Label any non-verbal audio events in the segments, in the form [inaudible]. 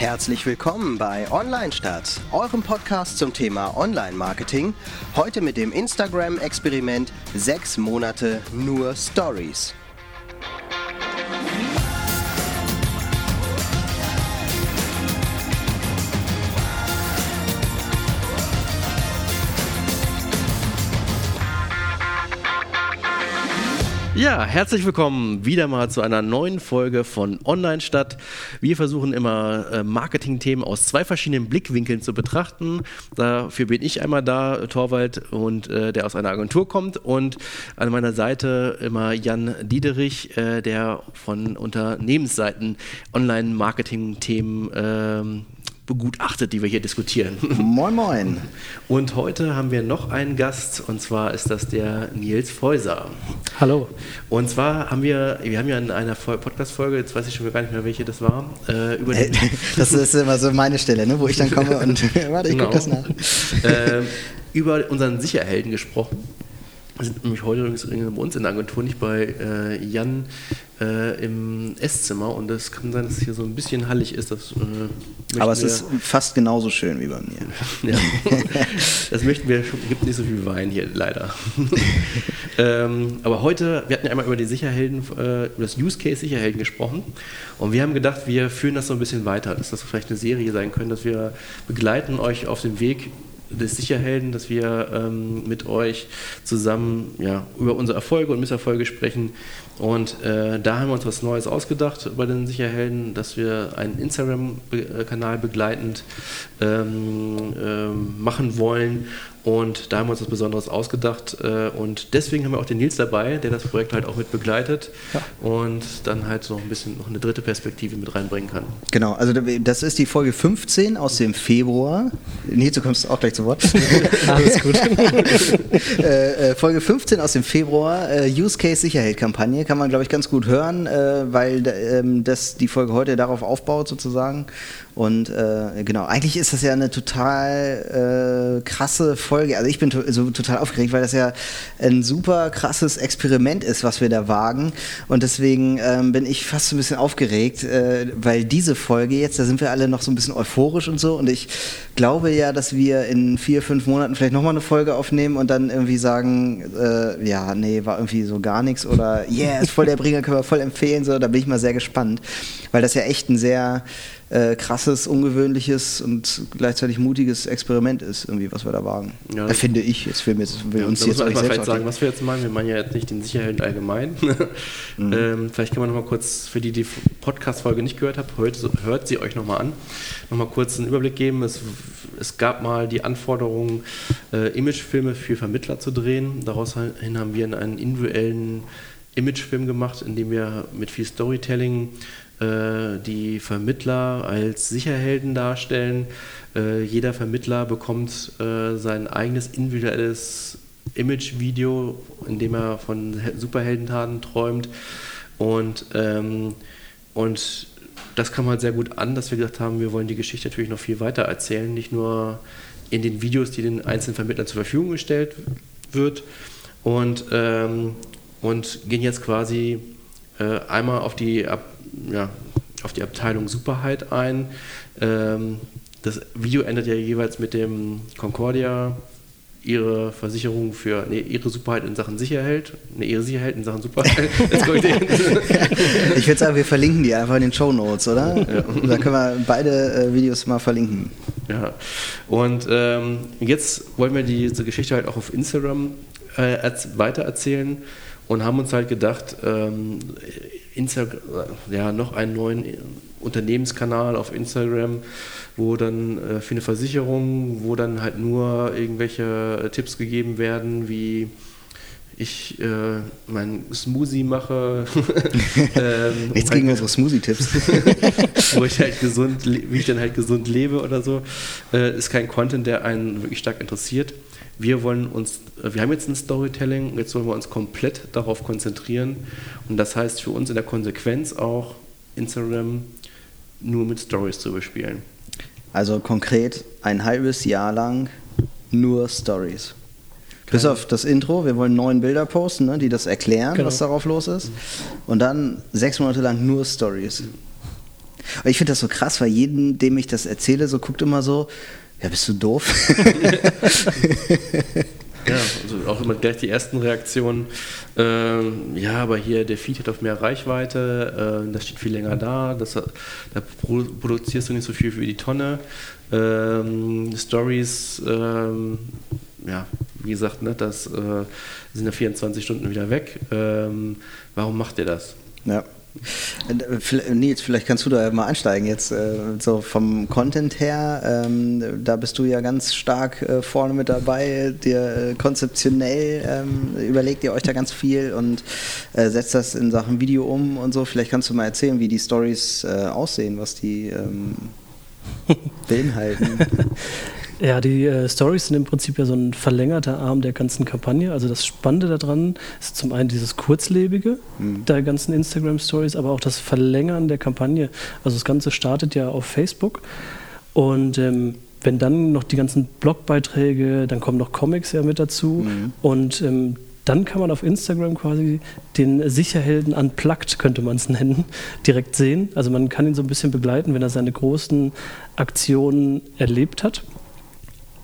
Herzlich willkommen bei Online Stadt, eurem Podcast zum Thema Online-Marketing. Heute mit dem Instagram-Experiment sechs Monate nur Stories. Ja, herzlich willkommen wieder mal zu einer neuen Folge von Online Stadt. Wir versuchen immer äh, Marketing-Themen aus zwei verschiedenen Blickwinkeln zu betrachten. Dafür bin ich einmal da, Torwald, und äh, der aus einer Agentur kommt und an meiner Seite immer Jan Diederich, äh, der von Unternehmensseiten Online-Marketing-Themen ähm, begutachtet, die wir hier diskutieren. [laughs] Moin, moin. Und heute haben wir noch einen Gast und zwar ist das der Nils Feuser. Hallo. Und zwar haben wir, wir haben ja in einer Podcast-Folge, jetzt weiß ich schon gar nicht mehr, welche das war, äh, über [laughs] den Das ist immer so meine Stelle, ne, wo ich dann komme und [laughs] warte, ich genau. gucke das nach. Äh, über unseren Sicherhelden gesprochen. Wir sind nämlich heute übrigens bei uns in der Agentur, nicht bei äh, Jan äh, im Esszimmer und es kann sein, dass es hier so ein bisschen hallig ist. Das, äh, Aber es ist fast genauso schön wie bei mir. [laughs] ja. das möchten wir, gibt nicht so viel Wein hier leider. [laughs] ähm, aber heute, wir hatten ja einmal über die Sicherhelden, äh, über das Use Case Sicherhelden gesprochen und wir haben gedacht, wir führen das so ein bisschen weiter, dass das vielleicht eine Serie sein könnte, dass wir begleiten euch auf dem Weg des Sicherhelden, dass wir ähm, mit euch zusammen ja, über unsere Erfolge und Misserfolge sprechen. Und äh, da haben wir uns was Neues ausgedacht bei den Sicherhelden, dass wir einen Instagram-Kanal begleitend ähm, ähm, machen wollen und da haben wir uns was Besonderes ausgedacht. Äh, und deswegen haben wir auch den Nils dabei, der das Projekt halt auch mit begleitet ja. und dann halt noch ein bisschen noch eine dritte Perspektive mit reinbringen kann. Genau, also das ist die Folge 15 aus dem Februar. Nils, du kommst auch gleich zu Wort. [laughs] Alles gut. [laughs] Äh, äh, Folge 15 aus dem Februar, Use Case Sicherheit-Kampagne, kann man glaube ich ganz gut hören, weil ähm, das die Folge heute darauf aufbaut sozusagen. Und äh, genau, eigentlich ist das ja eine total äh, krasse Folge. Also ich bin to so total aufgeregt, weil das ja ein super krasses Experiment ist, was wir da wagen. Und deswegen ähm, bin ich fast so ein bisschen aufgeregt, äh, weil diese Folge jetzt, da sind wir alle noch so ein bisschen euphorisch und so. Und ich glaube ja, dass wir in vier, fünf Monaten vielleicht nochmal eine Folge aufnehmen und dann irgendwie sagen, äh, ja, nee, war irgendwie so gar nichts oder yeah, ist voll der Bringer, können wir voll empfehlen. So, da bin ich mal sehr gespannt, weil das ja echt ein sehr äh, krasses, ungewöhnliches und gleichzeitig mutiges Experiment ist, irgendwie, was wir da wagen. Ja, äh, finde ich. Jetzt will, wir, will ja, uns jetzt einfach vielleicht sagen, was wir jetzt meinen. Wir meinen ja jetzt nicht den Sicherheit allgemein. [laughs] mhm. ähm, vielleicht kann man noch mal kurz, für die die Podcast-Folge nicht gehört haben, hört, hört sie euch noch mal an, noch mal kurz einen Überblick geben. Es, es gab mal die Anforderung, äh, Imagefilme für Vermittler zu drehen. Daraus hin haben wir einen individuellen Imagefilm gemacht, in dem wir mit viel Storytelling die Vermittler als Sicherhelden darstellen. Äh, jeder Vermittler bekommt äh, sein eigenes individuelles Image-Video, in dem er von Superheldentaten träumt. Und, ähm, und das kam halt sehr gut an, dass wir gesagt haben, wir wollen die Geschichte natürlich noch viel weiter erzählen, nicht nur in den Videos, die den einzelnen Vermittlern zur Verfügung gestellt wird. Und, ähm, und gehen jetzt quasi äh, einmal auf die ja, auf die Abteilung Superheit ein. Ähm, das Video endet ja jeweils mit dem Concordia ihre Versicherung für, nee, ihre Superheit in Sachen Sicherheit, nee, ihre Sicherheit in Sachen Superheit. [laughs] [laughs] ich, ich würde sagen, wir verlinken die einfach in den Show Notes, oder? Ja. Da können wir beide äh, Videos mal verlinken. Ja, und ähm, jetzt wollen wir diese Geschichte halt auch auf Instagram äh, weiter erzählen und haben uns halt gedacht, ähm, Instagram, ja, noch einen neuen Unternehmenskanal auf Instagram, wo dann äh, für eine Versicherung, wo dann halt nur irgendwelche Tipps gegeben werden, wie ich äh, meinen Smoothie mache. [laughs] ähm, Nichts gegen unsere Smoothie-Tipps. [laughs] wo ich halt gesund, wie ich dann halt gesund lebe oder so, äh, ist kein Content, der einen wirklich stark interessiert wir wollen uns, äh, wir haben jetzt ein Storytelling, jetzt wollen wir uns komplett darauf konzentrieren. Und das heißt für uns in der Konsequenz auch, Instagram nur mit Stories zu bespielen. Also konkret ein halbes Jahr lang nur Stories. Bis auf das Intro, wir wollen neun Bilder posten, ne, die das erklären, genau. was darauf los ist. Und dann sechs Monate lang nur Stories. Ich finde das so krass, weil jeden, dem ich das erzähle, so guckt immer so, ja, bist du doof? [laughs] Ja, also auch immer gleich die ersten Reaktionen. Ähm, ja, aber hier der Feed hat auf mehr Reichweite, äh, das steht viel länger da, das, da produzierst du nicht so viel für die Tonne. Ähm, Stories, ähm, ja, wie gesagt, ne, das äh, sind ja 24 Stunden wieder weg. Ähm, warum macht ihr das? Ja. Äh, Nils, vielleicht kannst du da mal einsteigen jetzt, äh, so vom Content her. Ähm, da bist du ja ganz stark äh, vorne mit dabei. Dir konzeptionell ähm, überlegt ihr euch da ganz viel und setzt das in Sachen Video um und so. Vielleicht kannst du mal erzählen, wie die Stories aussehen, was die ähm, [laughs] beinhalten. Ja, die äh, Stories sind im Prinzip ja so ein verlängerter Arm der ganzen Kampagne. Also das Spannende daran ist zum einen dieses Kurzlebige mhm. der ganzen Instagram-Stories, aber auch das Verlängern der Kampagne. Also das Ganze startet ja auf Facebook und ähm, wenn dann noch die ganzen Blogbeiträge, dann kommen noch Comics ja mit dazu mhm. und ähm, dann kann man auf Instagram quasi den Sicherhelden unplugged, könnte man es nennen, [laughs] direkt sehen. Also man kann ihn so ein bisschen begleiten, wenn er seine großen Aktionen erlebt hat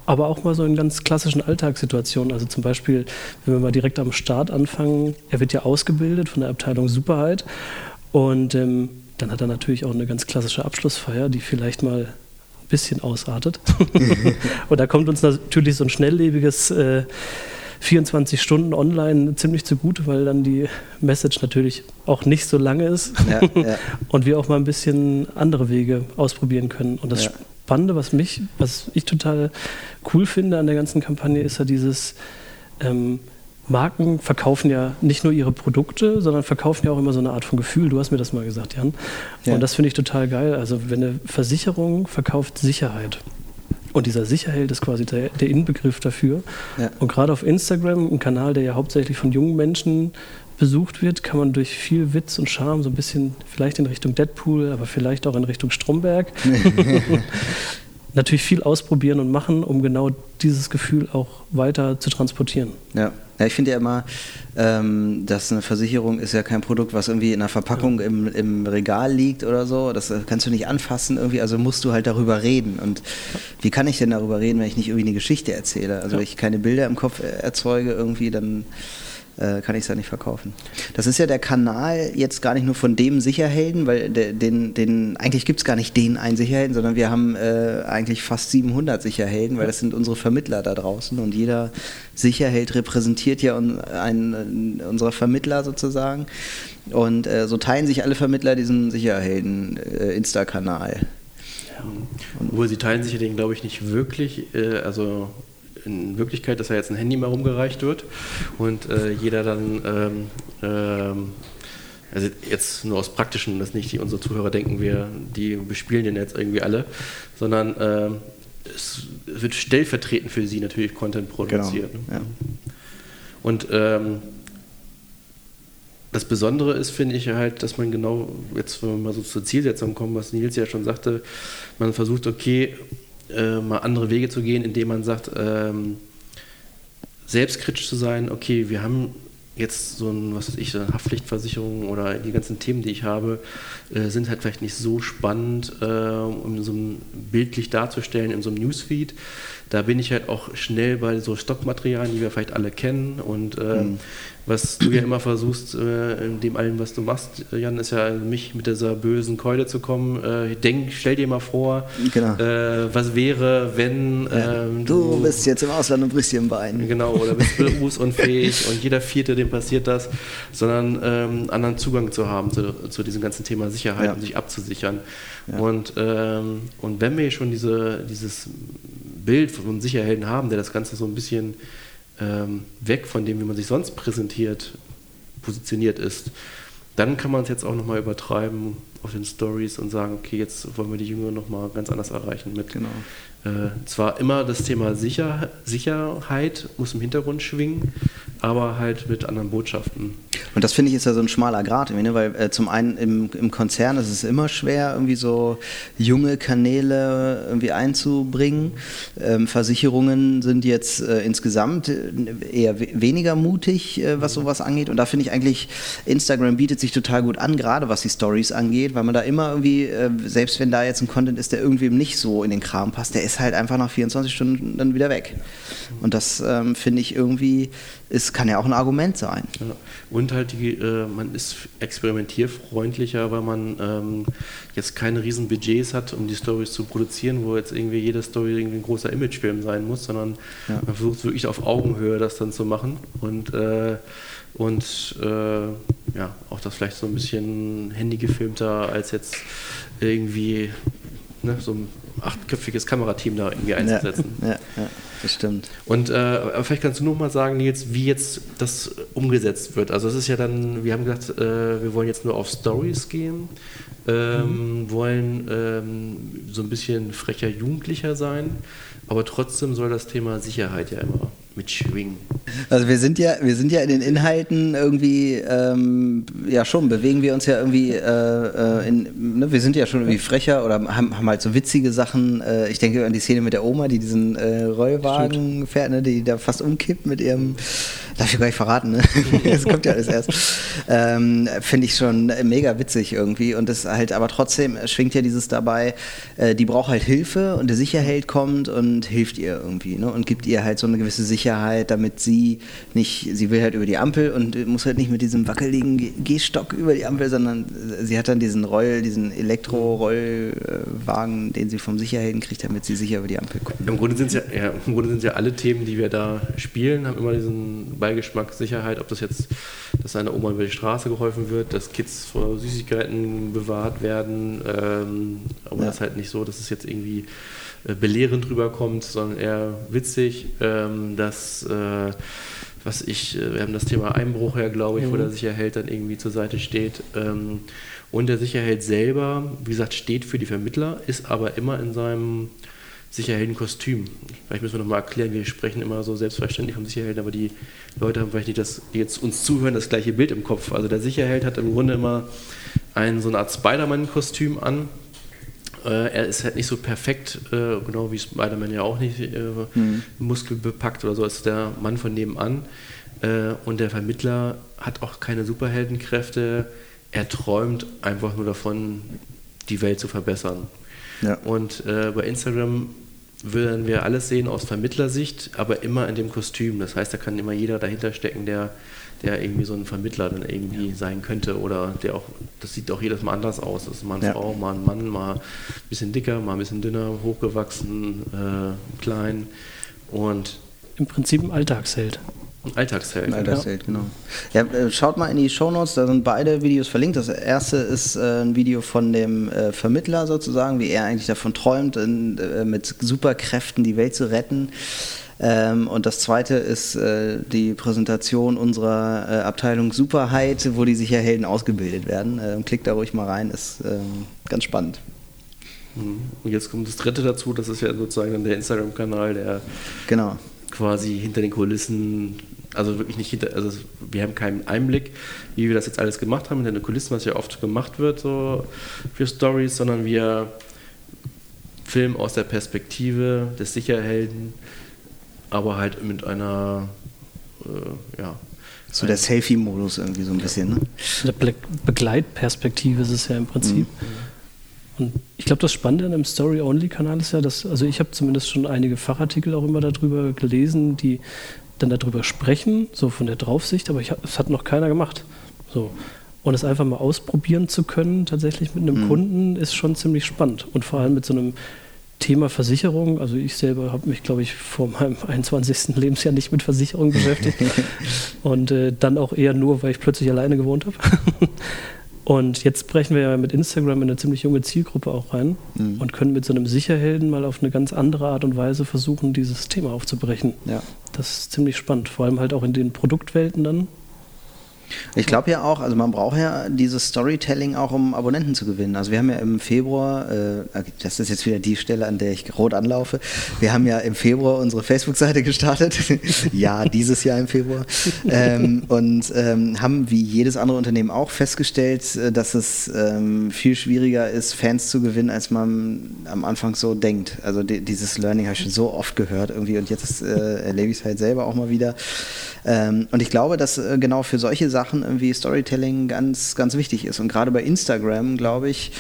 aber auch mal so in ganz klassischen Alltagssituationen. Also zum Beispiel, wenn wir mal direkt am Start anfangen, er wird ja ausgebildet von der Abteilung Superheit und ähm, dann hat er natürlich auch eine ganz klassische Abschlussfeier, die vielleicht mal ein bisschen ausartet. [laughs] und da kommt uns natürlich so ein schnelllebiges äh, 24 Stunden online ziemlich zugute, weil dann die Message natürlich auch nicht so lange ist ja, ja. [laughs] und wir auch mal ein bisschen andere Wege ausprobieren können. Und das ja. Spannende, was mich, was ich total cool finde an der ganzen Kampagne, ist ja dieses ähm, Marken verkaufen ja nicht nur ihre Produkte, sondern verkaufen ja auch immer so eine Art von Gefühl. Du hast mir das mal gesagt, Jan. Ja. Und das finde ich total geil. Also wenn eine Versicherung verkauft Sicherheit. Und dieser Sicherheld ist quasi der, der Inbegriff dafür. Ja. Und gerade auf Instagram, ein Kanal, der ja hauptsächlich von jungen Menschen besucht wird, kann man durch viel Witz und Charme so ein bisschen vielleicht in Richtung Deadpool, aber vielleicht auch in Richtung Stromberg [laughs] natürlich viel ausprobieren und machen, um genau dieses Gefühl auch weiter zu transportieren. Ja. Ja, ich finde ja immer, ähm, dass eine Versicherung ist ja kein Produkt, was irgendwie in einer Verpackung ja. im, im Regal liegt oder so. Das äh, kannst du nicht anfassen irgendwie, also musst du halt darüber reden. Und wie kann ich denn darüber reden, wenn ich nicht irgendwie eine Geschichte erzähle? Also wenn ich keine Bilder im Kopf erzeuge irgendwie, dann äh, kann ich es ja nicht verkaufen. Das ist ja der Kanal jetzt gar nicht nur von dem Sicherhelden, weil de, den, den, eigentlich gibt es gar nicht den einen Sicherhelden, sondern wir haben äh, eigentlich fast 700 Sicherhelden, weil das sind unsere Vermittler da draußen und jeder Sicherheld repräsentiert ja un, einen, unserer Vermittler sozusagen. Und äh, so teilen sich alle Vermittler diesen Sicherhelden-Insta-Kanal. Äh. Obwohl sie teilen sich den, glaube ich, nicht wirklich. Äh, also in Wirklichkeit, dass ja jetzt ein Handy mal rumgereicht wird und äh, jeder dann, ähm, ähm, also jetzt nur aus praktischen, dass nicht die, unsere Zuhörer denken, wir, die bespielen den jetzt irgendwie alle, sondern ähm, es wird stellvertretend für sie natürlich Content produziert. Genau, ja. Und ähm, das Besondere ist, finde ich halt, dass man genau, jetzt wenn wir mal so zur Zielsetzung kommen, was Nils ja schon sagte, man versucht, okay, äh, mal andere Wege zu gehen, indem man sagt, ähm, selbstkritisch zu sein, okay, wir haben jetzt so ein, was weiß ich, eine Haftpflichtversicherung oder die ganzen Themen, die ich habe, äh, sind halt vielleicht nicht so spannend, äh, um so ein bildlich darzustellen in so einem Newsfeed. Da bin ich halt auch schnell bei so Stockmaterialien, die wir vielleicht alle kennen und äh, mhm was du ja immer versuchst, äh, in dem allen, was du machst, Jan, ist ja mich mit dieser bösen Keule zu kommen. Äh, denk, stell dir mal vor, genau. äh, was wäre, wenn ja. ähm, du, du, bist jetzt im Ausland und brichst dir ein Bein. Genau, oder bist berufsunfähig und jeder Vierte, dem passiert das, sondern ähm, anderen Zugang zu haben zu, zu diesem ganzen Thema Sicherheit ja. und sich abzusichern. Ja. Und, ähm, und wenn wir schon diese, dieses Bild von Sicherhelden haben, der das Ganze so ein bisschen ähm, weg von dem, wie man sich sonst präsentiert, positioniert ist, dann kann man es jetzt auch nochmal übertreiben auf den Stories und sagen, okay, jetzt wollen wir die Jüngeren nochmal ganz anders erreichen mit. Genau. Äh, zwar immer das Thema Sicher Sicherheit muss im Hintergrund schwingen, aber halt mit anderen Botschaften. Und das finde ich ist ja so ein schmaler Grad, ne? weil äh, zum einen im, im Konzern ist es immer schwer, irgendwie so junge Kanäle irgendwie einzubringen. Ähm, Versicherungen sind jetzt äh, insgesamt äh, eher weniger mutig, äh, was sowas angeht. Und da finde ich eigentlich, Instagram bietet sich total gut an, gerade was die Stories angeht, weil man da immer irgendwie, äh, selbst wenn da jetzt ein Content ist, der irgendwie nicht so in den Kram passt, der ist halt einfach nach 24 Stunden dann wieder weg. Und das ähm, finde ich irgendwie, es kann ja auch ein Argument sein. Ja. Und halt, die, äh, man ist experimentierfreundlicher, weil man ähm, jetzt keine riesen Budgets hat, um die Stories zu produzieren, wo jetzt irgendwie jede Story irgendwie ein großer Imagefilm sein muss, sondern ja. man versucht wirklich auf Augenhöhe das dann zu machen und, äh, und äh, ja, auch das vielleicht so ein bisschen handygefilmter als jetzt irgendwie ne, so ein achtköpfiges Kamerateam da irgendwie einzusetzen. Ja, ja, ja das stimmt. Und äh, vielleicht kannst du noch mal sagen, Nils, wie jetzt das umgesetzt wird. Also es ist ja dann, wir haben gesagt, äh, wir wollen jetzt nur auf Stories gehen, ähm, mhm. wollen ähm, so ein bisschen frecher Jugendlicher sein, aber trotzdem soll das Thema Sicherheit ja immer mit Schwingen. Also wir sind ja, wir sind ja in den Inhalten irgendwie, ähm, ja schon, bewegen wir uns ja irgendwie, äh, äh, in, ne, wir sind ja schon irgendwie frecher oder haben, haben halt so witzige Sachen. Äh, ich denke an die Szene mit der Oma, die diesen äh, Rollwagen fährt, ne, die da fast umkippt mit ihrem, darf ich gar nicht verraten, ne? [laughs] das kommt ja alles erst. Ähm, Finde ich schon mega witzig irgendwie und das halt, aber trotzdem schwingt ja dieses dabei, äh, die braucht halt Hilfe und der Sicherheld kommt und hilft ihr irgendwie ne, und gibt ihr halt so eine gewisse Sicherheit Sicherheit, damit sie nicht, sie will halt über die Ampel und muss halt nicht mit diesem wackeligen Gehstock über die Ampel, sondern sie hat dann diesen Roll, diesen Elektro-Rollwagen, den sie vom Sicherhelden kriegt, damit sie sicher über die Ampel kommt. Im Grunde sind es ja, ja, im Grunde sind ja alle Themen, die wir da spielen, haben immer diesen Beigeschmack Sicherheit, ob das jetzt, dass einer Oma über die Straße geholfen wird, dass Kids vor Süßigkeiten bewahrt werden, ähm, aber ja. das ist halt nicht so, dass es jetzt irgendwie äh, belehrend rüberkommt, sondern eher witzig, ähm, dass äh, was ich, äh, wir haben das Thema Einbruch ja, glaube ich, mhm. wo der Sicherheld dann irgendwie zur Seite steht. Ähm, und der Sicherheld selber, wie gesagt, steht für die Vermittler, ist aber immer in seinem Sicherheldenkostüm. Vielleicht müssen wir nochmal erklären, wir sprechen immer so selbstverständlich vom Sicherhelden, aber die Leute haben vielleicht nicht das, die jetzt uns zuhören, das gleiche Bild im Kopf. Also der Sicherheld hat im Grunde immer ein, so eine Art Spider-Man-Kostüm an, äh, er ist halt nicht so perfekt, äh, genau wie Spider-Man ja auch nicht äh, mhm. muskelbepackt oder so, ist der Mann von nebenan. Und der Vermittler hat auch keine Superheldenkräfte. Er träumt einfach nur davon, die Welt zu verbessern. Ja. Und äh, bei Instagram würden wir alles sehen aus Vermittlersicht, aber immer in dem Kostüm. Das heißt, da kann immer jeder dahinter stecken, der der irgendwie so ein Vermittler dann irgendwie sein könnte oder der auch, das sieht auch jedes Mal anders aus. Das ist mal eine ja. Frau, mal ein Mann, mal ein bisschen dicker, mal ein bisschen dünner, hochgewachsen, äh, klein und im Prinzip ein Alltagsheld. Ein Alltagsheld. Ein Alltagsheld, genau. Ja, äh, schaut mal in die Shownotes, da sind beide Videos verlinkt. Das erste ist äh, ein Video von dem äh, Vermittler sozusagen, wie er eigentlich davon träumt, mit Superkräften die Welt zu retten. Ähm, und das zweite ist äh, die Präsentation unserer äh, Abteilung Superheit, wo die Sicherhelden ausgebildet werden. Ähm, klickt da ruhig mal rein, ist ähm, ganz spannend. Mhm. Und jetzt kommt das dritte dazu, das ist ja sozusagen der Instagram-Kanal, der genau. quasi hinter den Kulissen, also wirklich nicht hinter, also wir haben keinen Einblick, wie wir das jetzt alles gemacht haben hinter den Kulissen, was ja oft gemacht wird so für Stories, sondern wir filmen aus der Perspektive des Sicherhelden aber halt mit einer, äh, ja. So der Selfie-Modus irgendwie so ein bisschen, ne? Eine Be Begleitperspektive ist es ja im Prinzip. Mhm. Und ich glaube, das Spannende an einem Story-Only-Kanal ist ja, dass, also ich habe zumindest schon einige Fachartikel auch immer darüber gelesen, die dann darüber sprechen, so von der Draufsicht, aber es hat noch keiner gemacht. So. Und es einfach mal ausprobieren zu können, tatsächlich mit einem mhm. Kunden, ist schon ziemlich spannend. Und vor allem mit so einem Thema Versicherung, also ich selber habe mich, glaube ich, vor meinem [laughs] 21. Lebensjahr nicht mit Versicherung beschäftigt [laughs] und äh, dann auch eher nur, weil ich plötzlich alleine gewohnt habe. [laughs] und jetzt brechen wir ja mit Instagram in eine ziemlich junge Zielgruppe auch rein mhm. und können mit so einem Sicherhelden mal auf eine ganz andere Art und Weise versuchen, dieses Thema aufzubrechen. Ja. Das ist ziemlich spannend, vor allem halt auch in den Produktwelten dann, ich glaube ja auch, also man braucht ja dieses Storytelling auch, um Abonnenten zu gewinnen. Also wir haben ja im Februar, äh, das ist jetzt wieder die Stelle, an der ich rot anlaufe, wir haben ja im Februar unsere Facebook-Seite gestartet. [laughs] ja, dieses Jahr im Februar. Ähm, und ähm, haben wie jedes andere Unternehmen auch festgestellt, äh, dass es ähm, viel schwieriger ist, Fans zu gewinnen, als man am Anfang so denkt. Also die, dieses Learning habe ich schon so oft gehört irgendwie und jetzt äh, erlebe ich es halt selber auch mal wieder. Ähm, und ich glaube, dass äh, genau für solche Sachen Sachen irgendwie Storytelling ganz, ganz wichtig ist. Und gerade bei Instagram, glaube ich,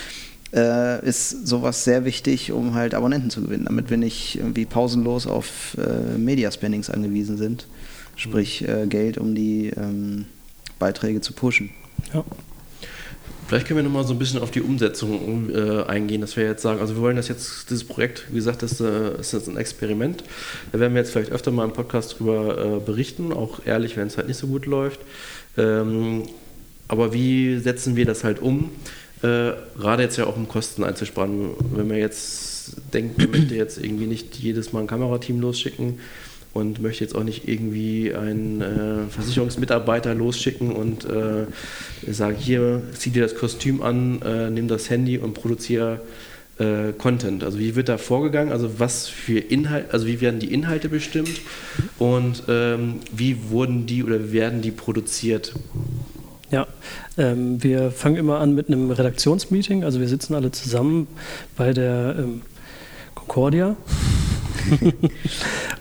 äh, ist sowas sehr wichtig, um halt Abonnenten zu gewinnen, damit wir nicht irgendwie pausenlos auf äh, Media-Spendings angewiesen sind. Sprich äh, Geld, um die ähm, Beiträge zu pushen. Ja. Vielleicht können wir nochmal so ein bisschen auf die Umsetzung um, äh, eingehen, dass wir jetzt sagen, also wir wollen das jetzt, dieses Projekt, wie gesagt, das äh, ist jetzt ein Experiment. Da werden wir jetzt vielleicht öfter mal im Podcast drüber äh, berichten, auch ehrlich, wenn es halt nicht so gut läuft. Ähm, aber wie setzen wir das halt um? Äh, gerade jetzt ja auch um Kosten einzusparen. Wenn man jetzt denkt, man möchte jetzt irgendwie nicht jedes Mal ein Kamerateam losschicken, und möchte jetzt auch nicht irgendwie einen äh, Versicherungsmitarbeiter losschicken und äh, sagen, hier, zieh dir das Kostüm an, äh, nimm das Handy und produziere äh, Content. Also wie wird da vorgegangen? Also was für Inhalt, also wie werden die Inhalte bestimmt und ähm, wie wurden die oder werden die produziert? Ja, ähm, wir fangen immer an mit einem Redaktionsmeeting. Also wir sitzen alle zusammen bei der ähm, Concordia [laughs]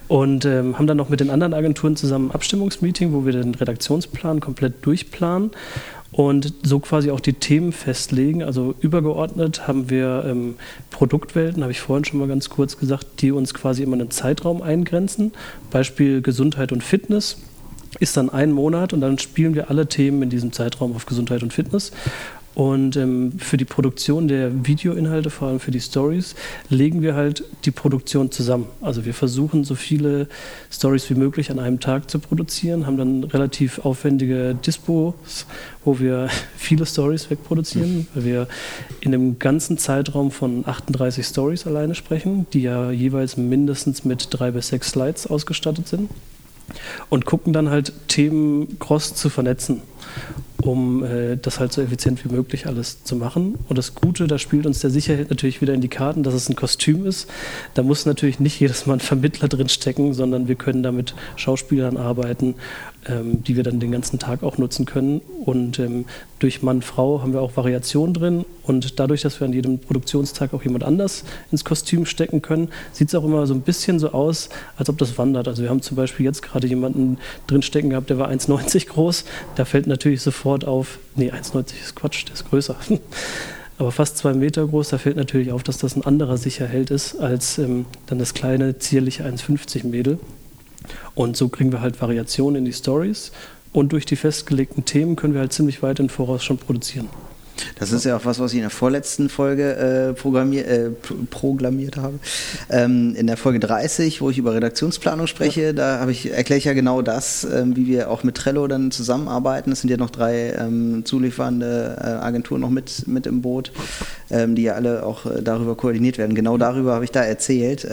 und ähm, haben dann noch mit den anderen Agenturen zusammen ein Abstimmungsmeeting, wo wir den Redaktionsplan komplett durchplanen und so quasi auch die Themen festlegen. Also übergeordnet haben wir ähm, Produktwelten, habe ich vorhin schon mal ganz kurz gesagt, die uns quasi immer einen Zeitraum eingrenzen. Beispiel Gesundheit und Fitness ist dann ein Monat und dann spielen wir alle Themen in diesem Zeitraum auf Gesundheit und Fitness. Und ähm, für die Produktion der Videoinhalte, vor allem für die Stories, legen wir halt die Produktion zusammen. Also wir versuchen so viele Stories wie möglich an einem Tag zu produzieren, haben dann relativ aufwendige Dispos, wo wir [laughs] viele Stories wegproduzieren, weil wir in einem ganzen Zeitraum von 38 Stories alleine sprechen, die ja jeweils mindestens mit drei bis sechs Slides ausgestattet sind und gucken dann halt Themen cross zu vernetzen um äh, das halt so effizient wie möglich alles zu machen. Und das Gute, da spielt uns der Sicherheit natürlich wieder in die Karten, dass es ein Kostüm ist. Da muss natürlich nicht jedes Mal ein Vermittler drin stecken, sondern wir können da mit Schauspielern arbeiten ähm, die wir dann den ganzen Tag auch nutzen können. Und ähm, durch Mann-Frau haben wir auch Variationen drin. Und dadurch, dass wir an jedem Produktionstag auch jemand anders ins Kostüm stecken können, sieht es auch immer so ein bisschen so aus, als ob das wandert. Also wir haben zum Beispiel jetzt gerade jemanden drin stecken gehabt, der war 1,90 groß. Da fällt natürlich sofort auf, nee, 1,90 ist Quatsch, der ist größer. [laughs] aber fast zwei Meter groß, da fällt natürlich auf, dass das ein anderer Sicherheld ist als ähm, dann das kleine, zierliche 1,50 Mädel. Und so kriegen wir halt Variationen in die Stories und durch die festgelegten Themen können wir halt ziemlich weit im Voraus schon produzieren. Das ist ja auch was, was ich in der vorletzten Folge äh, programmier, äh, programmiert habe. Ähm, in der Folge 30, wo ich über Redaktionsplanung spreche, ja. da ich, erkläre ich ja genau das, ähm, wie wir auch mit Trello dann zusammenarbeiten. Es sind ja noch drei ähm, zuliefernde äh, Agenturen noch mit, mit im Boot, ähm, die ja alle auch äh, darüber koordiniert werden. Genau darüber habe ich da erzählt.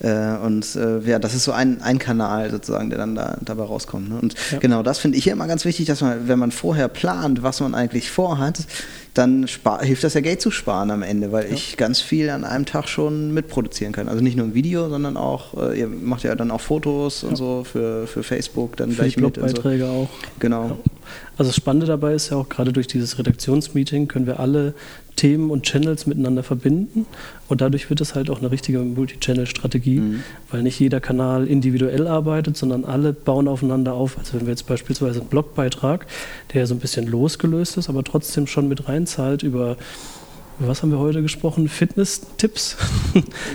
Äh, und äh, ja, das ist so ein, ein Kanal sozusagen, der dann da, dabei rauskommt. Ne? Und ja. genau das finde ich immer ganz wichtig, dass man, wenn man vorher plant, was man eigentlich vorhat, dann hilft das ja Geld zu sparen am Ende, weil ja. ich ganz viel an einem Tag schon mitproduzieren kann. Also nicht nur ein Video, sondern auch, äh, ihr macht ja dann auch Fotos ja. und so für, für Facebook dann für gleich die Blogbeiträge so. auch. Genau. Also das Spannende dabei ist ja auch, gerade durch dieses Redaktionsmeeting können wir alle Themen und Channels miteinander verbinden und dadurch wird es halt auch eine richtige Multi-Channel-Strategie, mhm. weil nicht jeder Kanal individuell arbeitet, sondern alle bauen aufeinander auf. Also wenn wir jetzt beispielsweise einen Blogbeitrag, der so ein bisschen losgelöst ist, aber trotzdem schon mit reinzahlt über was haben wir heute gesprochen? Fitness-Tipps. [laughs]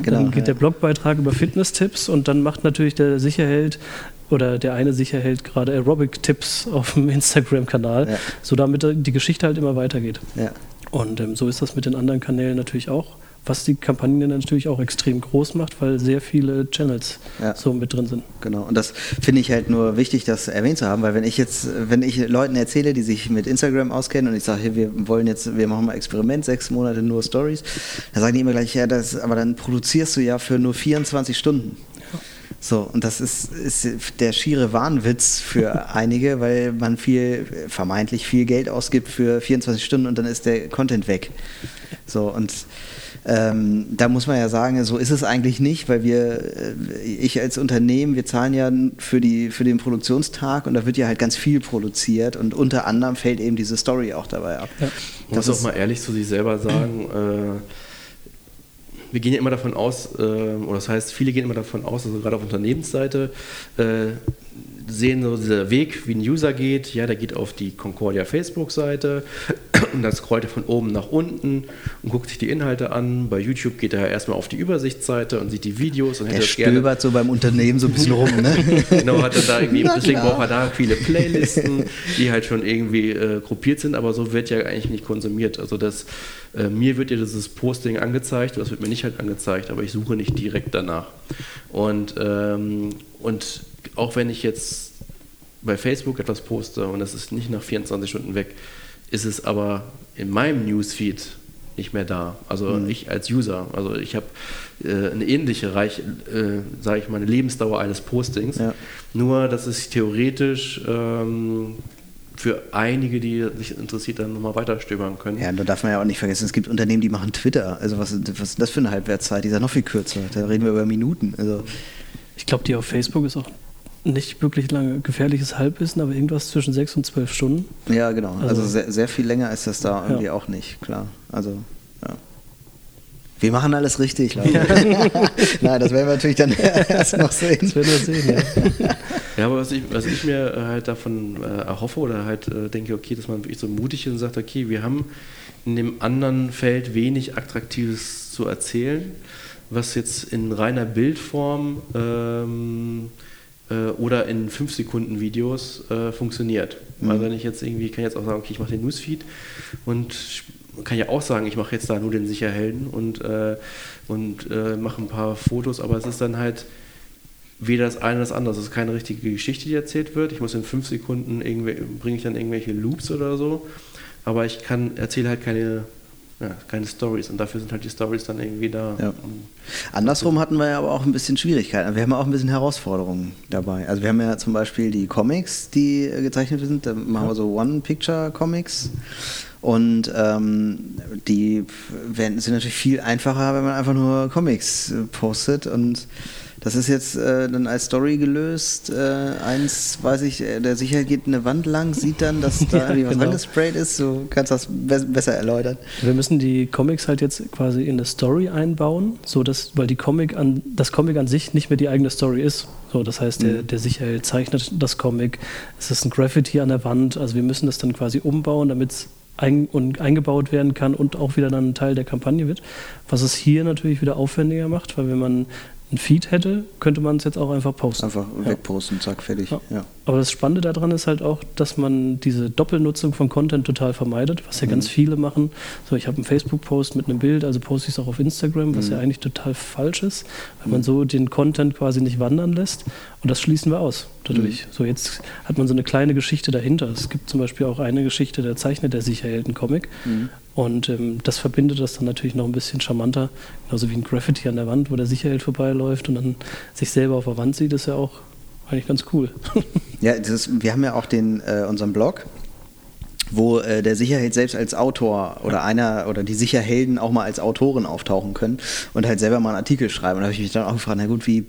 Genau, dann geht ja. der Blogbeitrag über Fitness-Tipps und dann macht natürlich der Sicherheld oder der eine Sicherheld gerade Aerobic-Tipps auf dem [laughs] Instagram-Kanal, ja. so damit die Geschichte halt immer weitergeht. Ja. Und ähm, so ist das mit den anderen Kanälen natürlich auch, was die Kampagnen natürlich auch extrem groß macht, weil sehr viele Channels ja. so mit drin sind. Genau, und das finde ich halt nur wichtig, das erwähnt zu haben, weil wenn ich jetzt, wenn ich Leuten erzähle, die sich mit Instagram auskennen und ich sage, hey, wir wollen jetzt, wir machen mal Experiment, sechs Monate nur Stories, dann sagen die immer gleich, ja, das, aber dann produzierst du ja für nur 24 Stunden. So, und das ist, ist der schiere Wahnwitz für [laughs] einige, weil man viel, vermeintlich viel Geld ausgibt für 24 Stunden und dann ist der Content weg. So, und ähm, da muss man ja sagen, so ist es eigentlich nicht, weil wir, äh, ich als Unternehmen, wir zahlen ja für, die, für den Produktionstag und da wird ja halt ganz viel produziert und unter anderem fällt eben diese Story auch dabei ab. Ja. Man muss auch mal ehrlich zu sich selber sagen, [clears throat] äh, wir gehen ja immer davon aus, äh, oder das heißt, viele gehen immer davon aus, also gerade auf Unternehmensseite, äh, sehen so dieser Weg, wie ein User geht. Ja, der geht auf die Concordia Facebook-Seite [clears throat] und dann scrollt er von oben nach unten und guckt sich die Inhalte an. Bei YouTube geht er erstmal auf die Übersichtsseite und sieht die Videos. Und er stöbert gerne. so beim Unternehmen so ein bisschen rum, ne? [laughs] genau, hat er da irgendwie, [laughs] deswegen braucht er da viele Playlisten, die halt schon irgendwie äh, gruppiert sind, aber so wird ja eigentlich nicht konsumiert. Also das, äh, mir wird ja dieses Posting angezeigt, das wird mir nicht halt angezeigt, aber ich suche nicht direkt danach. Und, ähm, und auch wenn ich jetzt bei Facebook etwas poste und das ist nicht nach 24 Stunden weg, ist es aber in meinem Newsfeed nicht mehr da. Also mhm. ich als User, also ich habe äh, eine ähnliche Reich, äh, sage ich mal, eine Lebensdauer eines Postings. Ja. Nur, dass es theoretisch ähm, für einige, die sich interessiert, dann nochmal weiterstöbern können. Ja, da darf man ja auch nicht vergessen, es gibt Unternehmen, die machen Twitter. Also was, was ist das für eine Halbwertszeit? Die ist ja noch viel kürzer. Da reden wir über Minuten. Also ich glaube, die auf Facebook ist auch nicht wirklich lange gefährliches Halbwissen, aber irgendwas zwischen sechs und zwölf Stunden. Ja, genau. Also, also sehr, sehr, viel länger ist das da irgendwie ja. auch nicht, klar. Also, ja. Wir machen alles richtig, Leute. Ja. [laughs] Nein, das werden wir natürlich dann [laughs] erst noch sehen. Das werden wir sehen, ja. [laughs] Ja, aber was ich, was ich mir äh, halt davon äh, erhoffe oder halt äh, denke, okay, dass man wirklich so mutig ist und sagt, okay, wir haben in dem anderen Feld wenig Attraktives zu erzählen, was jetzt in reiner Bildform ähm, äh, oder in 5 Sekunden Videos äh, funktioniert. Mhm. Also wenn ich jetzt irgendwie, kann jetzt auch sagen, okay, ich mache den Newsfeed und kann ja auch sagen, ich mache jetzt da nur den Sicherhelden und, äh, und äh, mache ein paar Fotos, aber es ist dann halt weder das eine noch das andere. Es ist keine richtige Geschichte, die erzählt wird. Ich muss in fünf Sekunden bringe ich dann irgendwelche Loops oder so, aber ich kann erzähle halt keine ja, keine Stories und dafür sind halt die Stories dann irgendwie da. Ja. Andersrum hatten wir ja aber auch ein bisschen Schwierigkeiten. Wir haben auch ein bisschen Herausforderungen dabei. Also wir haben ja zum Beispiel die Comics, die gezeichnet sind. Da machen wir so One-Picture-Comics. Und ähm, die werden, sind natürlich viel einfacher, wenn man einfach nur Comics postet und das ist jetzt äh, dann als Story gelöst. Äh, eins, weiß ich, äh, der Sicherheit geht eine Wand lang, sieht dann, dass [laughs] da irgendwie was genau. angesprayt ist. Du kannst das be besser erläutern. Wir müssen die Comics halt jetzt quasi in eine Story einbauen, so dass, weil die Comic an, das Comic an sich nicht mehr die eigene Story ist. So, das heißt, der, mhm. der Sicherheit zeichnet das Comic. Es ist ein Graffiti an der Wand. Also wir müssen das dann quasi umbauen, damit es ein, und eingebaut werden kann und auch wieder dann ein Teil der Kampagne wird. Was es hier natürlich wieder aufwendiger macht, weil wenn man ein Feed hätte, könnte man es jetzt auch einfach posten. Einfach ja. wegposten, zack, fertig. Ja. Ja. Aber das Spannende daran ist halt auch, dass man diese Doppelnutzung von Content total vermeidet, was ja mhm. ganz viele machen. So, ich habe einen Facebook-Post mit einem Bild, also poste ich es auch auf Instagram, was mhm. ja eigentlich total falsch ist, weil mhm. man so den Content quasi nicht wandern lässt. Und das schließen wir aus dadurch. Mhm. So, jetzt hat man so eine kleine Geschichte dahinter. Es gibt zum Beispiel auch eine Geschichte, der zeichnet der Sicherheld einen Comic. Und ähm, das verbindet das dann natürlich noch ein bisschen charmanter. Genauso wie ein Graffiti an der Wand, wo der Sicherheld vorbeiläuft und dann sich selber auf der Wand sieht, ist ja auch eigentlich ganz cool. ja, ist, wir haben ja auch den, äh, unseren Blog wo äh, der Sicherheld selbst als Autor oder einer oder die Sicherhelden auch mal als Autoren auftauchen können und halt selber mal einen Artikel schreiben. Und da habe ich mich dann auch gefragt, na gut, wie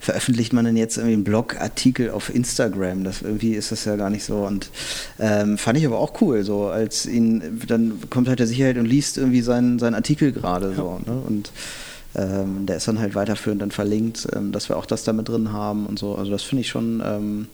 veröffentlicht man denn jetzt irgendwie einen Blogartikel auf Instagram? Das irgendwie ist das ja gar nicht so. Und ähm, fand ich aber auch cool, so als ihn, dann kommt halt der Sicherheld und liest irgendwie seinen, seinen Artikel gerade ja. so. Ne? Und ähm, der ist dann halt weiterführend dann verlinkt, ähm, dass wir auch das da mit drin haben und so. Also das finde ich schon ähm,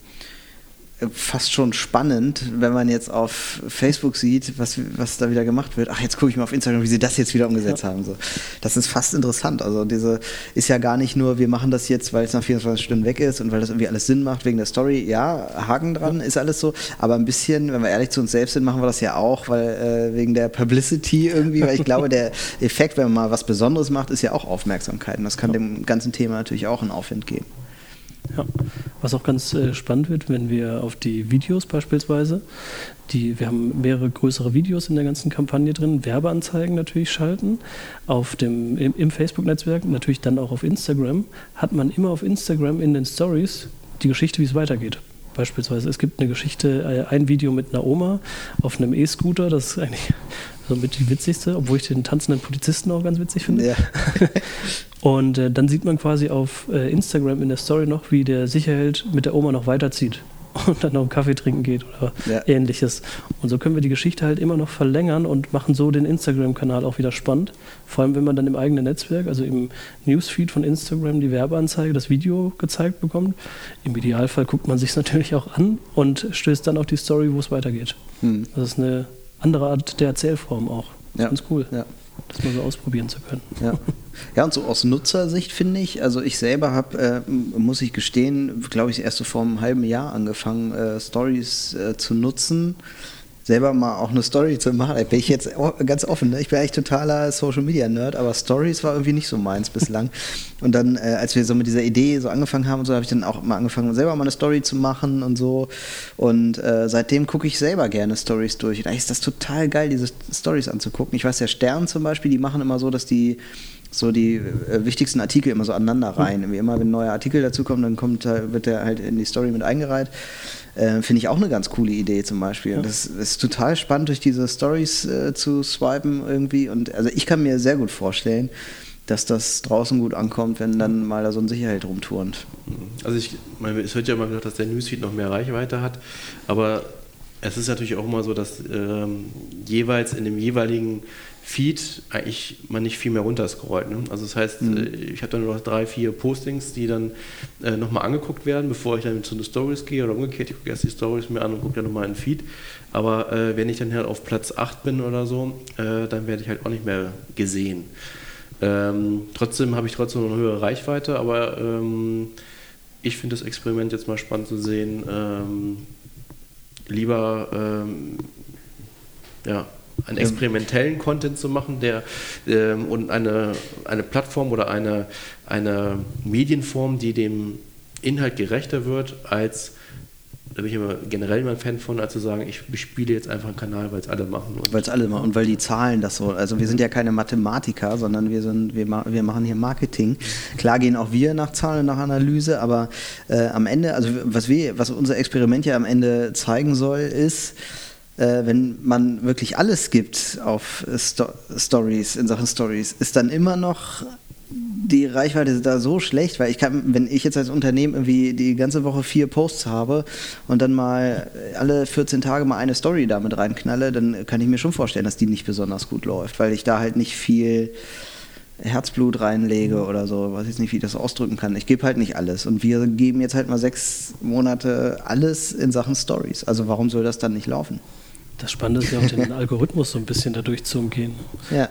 fast schon spannend, wenn man jetzt auf Facebook sieht, was, was da wieder gemacht wird. Ach, jetzt gucke ich mal auf Instagram, wie sie das jetzt wieder umgesetzt ja. haben. So. Das ist fast interessant. Also diese ist ja gar nicht nur, wir machen das jetzt, weil es nach 24 Stunden weg ist und weil das irgendwie alles Sinn macht wegen der Story. Ja, Haken dran, ja. ist alles so. Aber ein bisschen, wenn wir ehrlich zu uns selbst sind, machen wir das ja auch, weil äh, wegen der Publicity irgendwie, weil ich glaube, der [laughs] Effekt, wenn man mal was Besonderes macht, ist ja auch Aufmerksamkeit. Und das kann ja. dem ganzen Thema natürlich auch einen Aufwind geben. Ja, was auch ganz äh, spannend wird, wenn wir auf die Videos beispielsweise, die, wir haben mehrere größere Videos in der ganzen Kampagne drin, Werbeanzeigen natürlich schalten, auf dem, im, im Facebook-Netzwerk, natürlich dann auch auf Instagram, hat man immer auf Instagram in den Stories die Geschichte, wie es weitergeht. Beispielsweise, es gibt eine Geschichte, äh, ein Video mit einer Oma auf einem E-Scooter, das ist eigentlich so mit die witzigste, obwohl ich den tanzenden Polizisten auch ganz witzig finde. Ja. [laughs] Und äh, dann sieht man quasi auf äh, Instagram in der Story noch, wie der Sicherheld mit der Oma noch weiterzieht. [laughs] und dann noch einen Kaffee trinken geht oder ja. ähnliches. Und so können wir die Geschichte halt immer noch verlängern und machen so den Instagram-Kanal auch wieder spannend. Vor allem, wenn man dann im eigenen Netzwerk, also im Newsfeed von Instagram, die Werbeanzeige, das Video gezeigt bekommt. Im Idealfall guckt man sich es natürlich auch an und stößt dann auf die Story, wo es weitergeht. Hm. Das ist eine andere Art der Erzählform auch. Das ja. Ganz cool. Ja das mal so ausprobieren zu können. Ja, ja und so aus Nutzersicht finde ich, also ich selber habe, äh, muss ich gestehen, glaube ich, erst so vor einem halben Jahr angefangen, äh, Stories äh, zu nutzen selber mal auch eine Story zu machen. Da bin ich jetzt ganz offen. Ne? Ich bin eigentlich totaler Social Media Nerd, aber Stories war irgendwie nicht so meins bislang. [laughs] Und dann, äh, als wir so mit dieser Idee so angefangen haben, so habe ich dann auch mal angefangen, selber mal eine Story zu machen und so. Und äh, seitdem gucke ich selber gerne Stories durch. Und eigentlich ist das total geil, diese Stories anzugucken. Ich weiß, der Stern zum Beispiel, die machen immer so, dass die so die äh, wichtigsten Artikel immer so aneinander rein. Wie immer, wenn ein neuer Artikel dazu kommt, dann kommt, wird der halt in die Story mit eingereiht. Äh, Finde ich auch eine ganz coole Idee zum Beispiel. Ja. Das ist total spannend, durch diese Stories äh, zu swipen irgendwie. Und also ich kann mir sehr gut vorstellen, dass das draußen gut ankommt, wenn dann mal da so ein Sicherheit rumturnt. Also ich meine, es wird ja immer gesagt, dass der Newsfeed noch mehr Reichweite hat, aber es ist natürlich auch immer so, dass ähm, jeweils in dem jeweiligen Feed eigentlich man nicht viel mehr runterscrollt. Ne? Also das heißt, mhm. Äh, ich habe dann nur noch drei, vier Postings, die dann äh, nochmal angeguckt werden, bevor ich dann zu den Stories gehe oder umgekehrt, ich gucke erst die Stories mir an und gucke dann nochmal in den Feed. Aber äh, wenn ich dann halt auf Platz 8 bin oder so, äh, dann werde ich halt auch nicht mehr gesehen. Ähm, trotzdem habe ich trotzdem eine höhere Reichweite, aber ähm, ich finde das Experiment jetzt mal spannend zu sehen. Ähm, lieber ähm, ja, einen experimentellen Content zu machen, der ähm, und eine, eine Plattform oder eine, eine Medienform, die dem Inhalt gerechter wird, als da bin ich immer generell immer ein Fan von, als zu sagen, ich spiele jetzt einfach einen Kanal, weil es alle machen. Weil es alle machen und weil die Zahlen das so. Also wir sind ja keine Mathematiker, sondern wir sind, wir, wir machen hier Marketing. Klar gehen auch wir nach Zahlen, nach Analyse, aber äh, am Ende, also was wir, was unser Experiment ja am Ende zeigen soll, ist, äh, wenn man wirklich alles gibt auf Sto Stories, in Sachen Stories, ist dann immer noch die Reichweite da so schlecht, weil ich kann, wenn ich jetzt als Unternehmen irgendwie die ganze Woche vier Posts habe und dann mal alle 14 Tage mal eine Story damit reinknalle, dann kann ich mir schon vorstellen, dass die nicht besonders gut läuft, weil ich da halt nicht viel Herzblut reinlege oder so, weiß ich nicht, wie ich das ausdrücken kann. Ich gebe halt nicht alles. Und wir geben jetzt halt mal sechs Monate alles in Sachen Stories. Also warum soll das dann nicht laufen? Das Spannende ist ja auch den [laughs] Algorithmus so ein bisschen dadurch zu umgehen. Ja.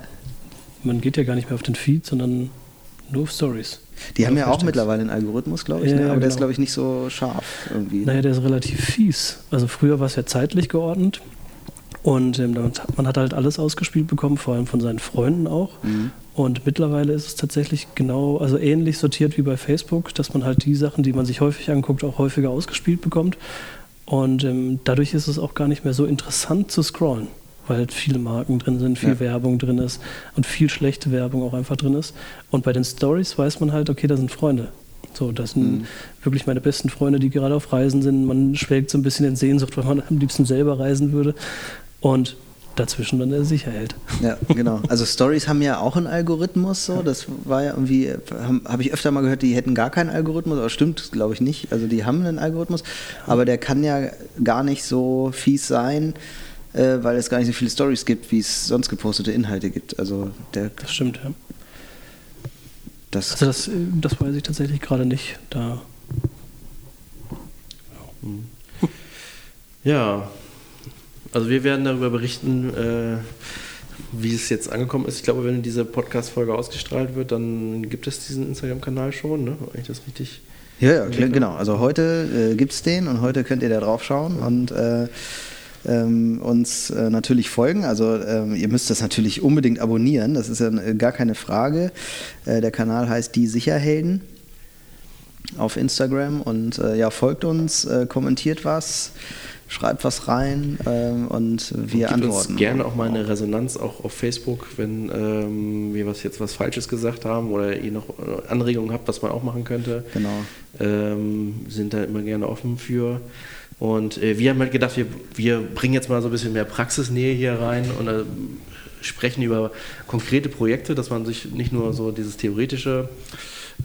Man geht ja gar nicht mehr auf den Feed, sondern nur auf Stories. Die haben ja auch mittlerweile einen Algorithmus, glaube ich, ja, ne? aber genau. der ist, genau. glaube ich, nicht so scharf irgendwie. Naja, der ist relativ fies. Also früher war es ja zeitlich geordnet und ähm, man hat halt alles ausgespielt bekommen, vor allem von seinen Freunden auch. Mhm. Und mittlerweile ist es tatsächlich genau, also ähnlich sortiert wie bei Facebook, dass man halt die Sachen, die man sich häufig anguckt, auch häufiger ausgespielt bekommt. Und ähm, dadurch ist es auch gar nicht mehr so interessant zu scrollen, weil halt viele Marken drin sind, viel ja. Werbung drin ist und viel schlechte Werbung auch einfach drin ist. Und bei den Stories weiß man halt, okay, da sind Freunde. So, das sind mhm. wirklich meine besten Freunde, die gerade auf Reisen sind. Man schwelgt so ein bisschen in Sehnsucht, weil man am liebsten selber reisen würde. Und dazwischen dann der sich hält. Ja, genau. Also Stories haben ja auch einen Algorithmus, so. Das war ja irgendwie, habe hab ich öfter mal gehört, die hätten gar keinen Algorithmus, aber stimmt, glaube ich nicht. Also die haben einen Algorithmus, aber der kann ja gar nicht so fies sein, äh, weil es gar nicht so viele Stories gibt, wie es sonst gepostete Inhalte gibt. Also der. Das stimmt, ja. Das also das, das weiß ich tatsächlich gerade nicht. Da. Ja, also wir werden darüber berichten, äh, wie es jetzt angekommen ist. Ich glaube, wenn diese Podcast-Folge ausgestrahlt wird, dann gibt es diesen Instagram-Kanal schon, ne? Wenn ich das richtig. Ja, ja, klar, genau. Also heute äh, gibt es den und heute könnt ihr da drauf schauen und äh, ähm, uns äh, natürlich folgen. Also ähm, ihr müsst das natürlich unbedingt abonnieren, das ist ja äh, gar keine Frage. Äh, der Kanal heißt Die Sicherhelden auf Instagram und äh, ja, folgt uns, kommentiert was schreibt was rein ähm, und wir und antworten. Uns gerne auch mal eine Resonanz auch auf Facebook, wenn ähm, wir was jetzt was Falsches gesagt haben oder ihr noch Anregungen habt, was man auch machen könnte. Genau. Ähm, sind da immer gerne offen für. Und äh, wir haben halt gedacht, wir, wir bringen jetzt mal so ein bisschen mehr Praxisnähe hier rein und äh, sprechen über konkrete Projekte, dass man sich nicht nur so dieses theoretische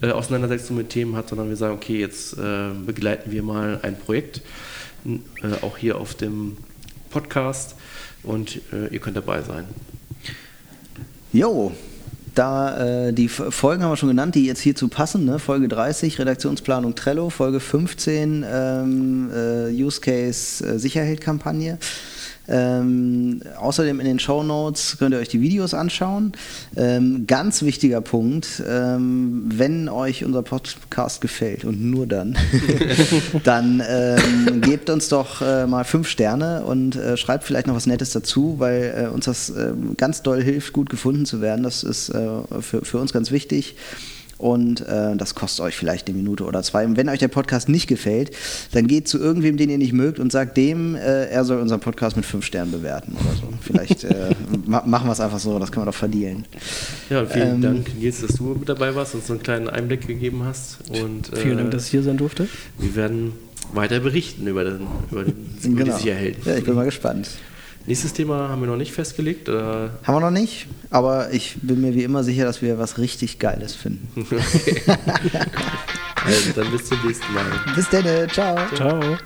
äh, Auseinandersetzung mit Themen hat, sondern wir sagen, okay, jetzt äh, begleiten wir mal ein Projekt äh, auch hier auf dem Podcast und äh, ihr könnt dabei sein. Jo, da äh, die Folgen haben wir schon genannt, die jetzt hierzu passen. Ne? Folge 30 Redaktionsplanung Trello, Folge 15 ähm, äh, Use Case äh, Sicherheitskampagne. Ähm, außerdem in den Show Notes könnt ihr euch die Videos anschauen. Ähm, ganz wichtiger Punkt, ähm, wenn euch unser Podcast gefällt und nur dann, [laughs] dann ähm, gebt uns doch äh, mal fünf Sterne und äh, schreibt vielleicht noch was Nettes dazu, weil äh, uns das ähm, ganz doll hilft, gut gefunden zu werden. Das ist äh, für, für uns ganz wichtig und äh, das kostet euch vielleicht eine Minute oder zwei. Und wenn euch der Podcast nicht gefällt, dann geht zu irgendwem, den ihr nicht mögt und sagt dem, äh, er soll unseren Podcast mit fünf Sternen bewerten oder so. Vielleicht äh, [laughs] machen wir es einfach so, das kann man doch verdienen. Ja, vielen ähm, Dank, Nils, dass du mit dabei warst und uns so einen kleinen Einblick gegeben hast. Und, vielen Dank, äh, dass ich hier sein durfte. Wir werden weiter berichten über den, über den genau. Sicherheld. Ja, ich bin mal gespannt. Nächstes Thema haben wir noch nicht festgelegt. Oder? Haben wir noch nicht, aber ich bin mir wie immer sicher, dass wir was richtig Geiles finden. [laughs] Okay. [laughs] also dann bis zum nächsten Mal. Bis dann, ciao. Ciao.